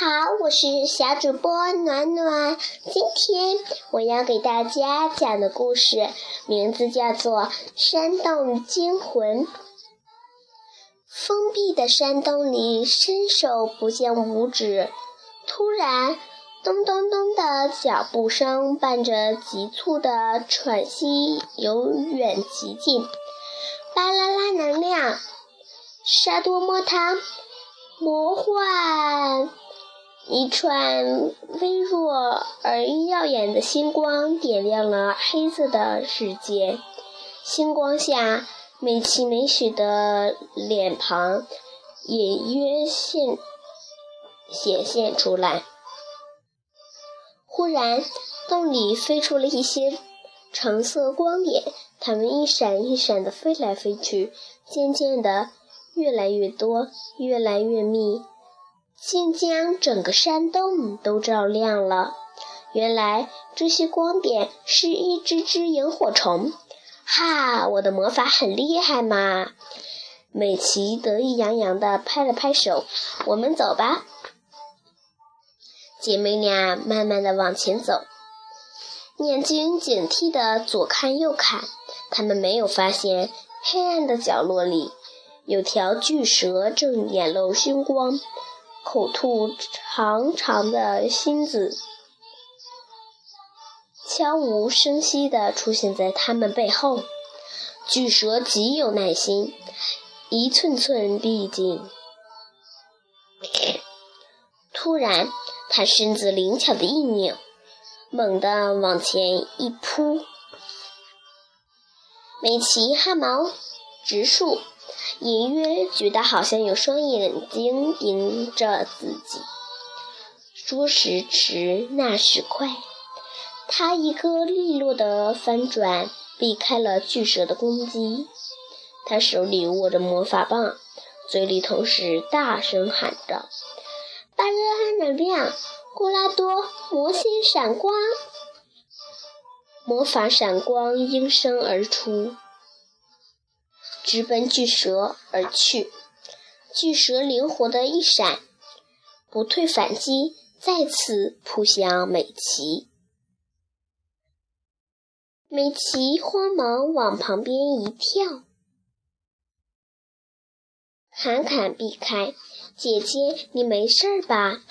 好，我是小主播暖暖。今天我要给大家讲的故事名字叫做《山洞惊魂》。封闭的山洞里，伸手不见五指。突然，咚咚咚的脚步声伴着急促的喘息由远及近。巴啦啦能量，沙多摸它。魔幻！一串微弱而耀眼的星光点亮了黑色的世界。星光下，美琪美雪的脸庞隐约现显现出来。忽然，洞里飞出了一些橙色光点，它们一闪一闪地飞来飞去，渐渐的。越来越多，越来越密，竟将整个山洞都照亮了。原来这些光点是一只只萤火虫。哈，我的魔法很厉害嘛！美琪得意洋洋地拍了拍手。我们走吧。姐妹俩慢慢地往前走，眼睛警惕地左看右看，她们没有发现黑暗的角落里。有条巨蛇正眼露凶光，口吐长长的芯子，悄无声息地出现在他们背后。巨蛇极有耐心，一寸寸逼近。突然，它身子灵巧的一扭，猛地往前一扑。美琪汗毛直竖。隐约觉得好像有双眼睛盯着自己。说时迟，那时快，他一个利落的翻转，避开了巨蛇的攻击。他手里握着魔法棒，嘴里同时大声喊着：“巴热安能量，古拉多魔仙闪光！”魔法闪光应声而出。直奔巨蛇而去，巨蛇灵活的一闪，不退反击，再次扑向美琪。美琪慌忙往旁边一跳，侃侃避开。姐姐，你没事吧？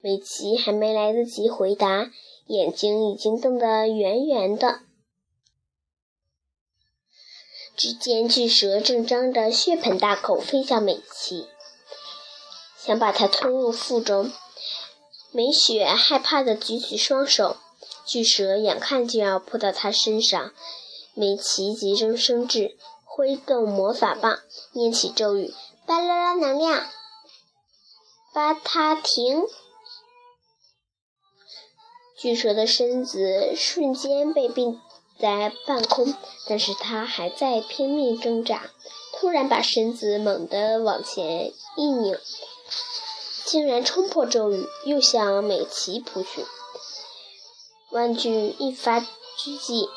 美琪还没来得及回答，眼睛已经瞪得圆圆的。只见巨蛇正张着血盆大口飞向美琪，想把它吞入腹中。美雪害怕地举起双手，巨蛇眼看就要扑到她身上。美琪急中生智，挥动魔法棒，念起咒语：“巴啦啦能量，把它停！”巨蛇的身子瞬间被冰。在半空，但是他还在拼命挣扎。突然，把身子猛地往前一拧，竟然冲破咒语，又向美琪扑去。万钧一发狙击，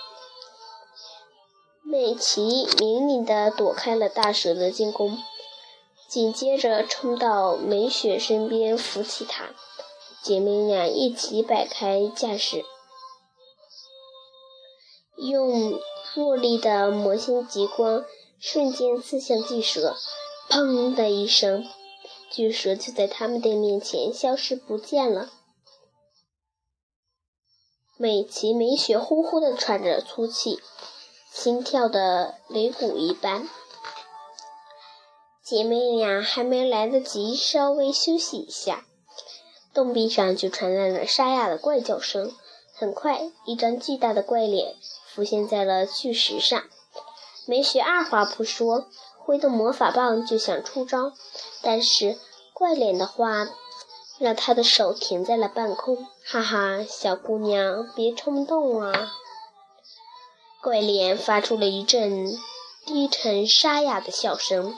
美琪灵敏地躲开了大蛇的进攻，紧接着冲到美雪身边扶起她。姐妹俩一起摆开架势。用弱力的魔星极光瞬间刺向巨蛇，砰的一声，巨蛇就在他们的面前消失不见了。美琪美雪呼呼地喘着粗气，心跳的擂鼓一般。姐妹俩还没来得及稍微休息一下，洞壁上就传来了沙哑的怪叫声。很快，一张巨大的怪脸。浮现在了巨石上，梅雪二话不说，挥动魔法棒就想出招，但是怪脸的话让她的手停在了半空。哈哈，小姑娘别冲动啊！怪脸发出了一阵低沉沙哑的笑声。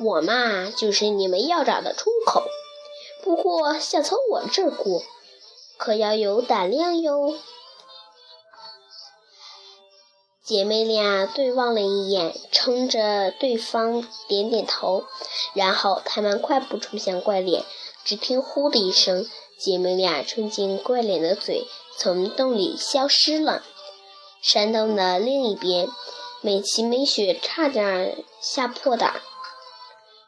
我嘛，就是你们要找的出口，不过想从我这儿过，可要有胆量哟。姐妹俩对望了一眼，冲着对方点点头，然后她们快步冲向怪脸。只听“呼”的一声，姐妹俩冲进怪脸的嘴，从洞里消失了。山洞的另一边，美琪美雪差点吓破胆。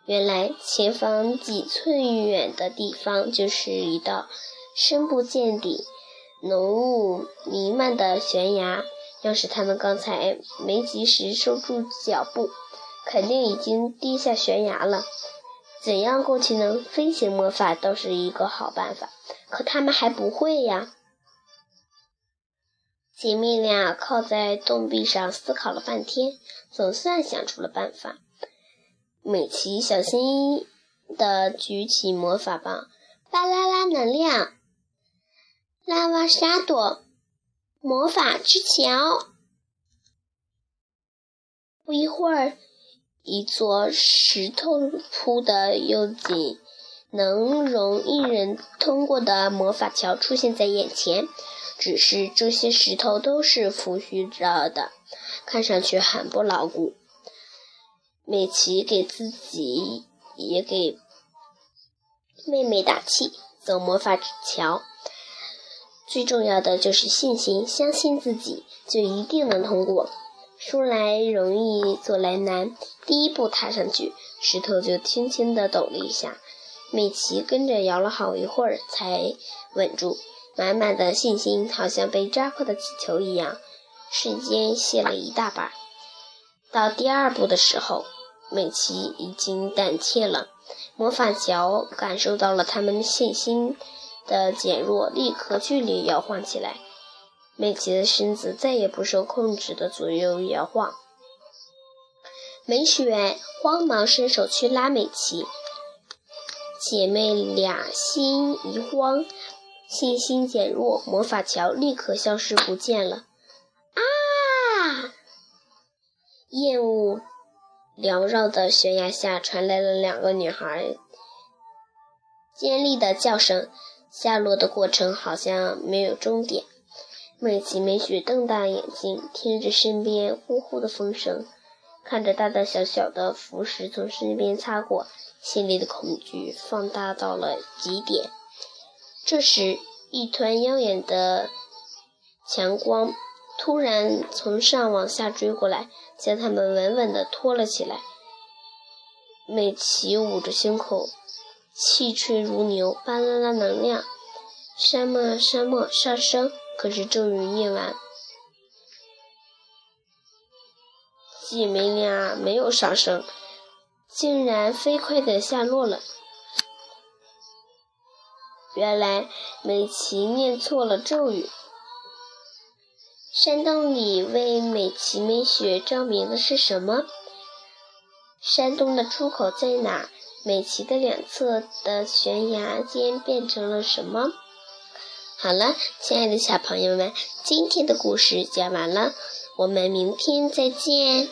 原来前方几寸远的地方，就是一道深不见底、浓雾弥漫的悬崖。要是他们刚才没及时收住脚步，肯定已经跌下悬崖了。怎样过去能飞行魔法倒是一个好办法，可他们还不会呀。姐妹俩靠在洞壁上思考了半天，总算想出了办法。美琪小心翼翼地举起魔法棒，巴啦啦能量，拉瓦沙朵。魔法之桥。不一会儿，一座石头铺的又紧、能容一人通过的魔法桥出现在眼前。只是这些石头都是浮虚着的，看上去很不牢固。美琪给自己也给妹妹打气：“走魔法桥。”最重要的就是信心，相信自己就一定能通过。说来容易，做来难。第一步踏上去，石头就轻轻地抖了一下。美琪跟着摇了好一会儿，才稳住。满满的信心，好像被扎破的气球一样，瞬间泄了一大半。到第二步的时候，美琪已经胆怯了。魔法桥感受到了他们的信心。的减弱，立刻剧烈摇晃起来。美琪的身子再也不受控制的左右摇晃。美雪慌忙伸手去拉美琪，姐妹俩心一慌，信心减弱，魔法桥立刻消失不见了。啊！烟雾缭绕的悬崖下传来了两个女孩尖利的叫声。下落的过程好像没有终点。美琪美雪瞪大眼睛，听着身边呼呼的风声，看着大大小小的浮石从身边擦过，心里的恐惧放大到了极点。这时，一团耀眼的强光突然从上往下追过来，将他们稳稳地拖了起来。美琪捂着胸口。气吹如牛，巴啦啦能量，沙漠沙漠上升。可是咒语念完，姐妹俩没有上升，竟然飞快的下落了。原来美琪念错了咒语。山洞里为美琪美雪照明的是什么？山洞的出口在哪？美琪的两侧的悬崖间变成了什么？好了，亲爱的小朋友们，今天的故事讲完了，我们明天再见。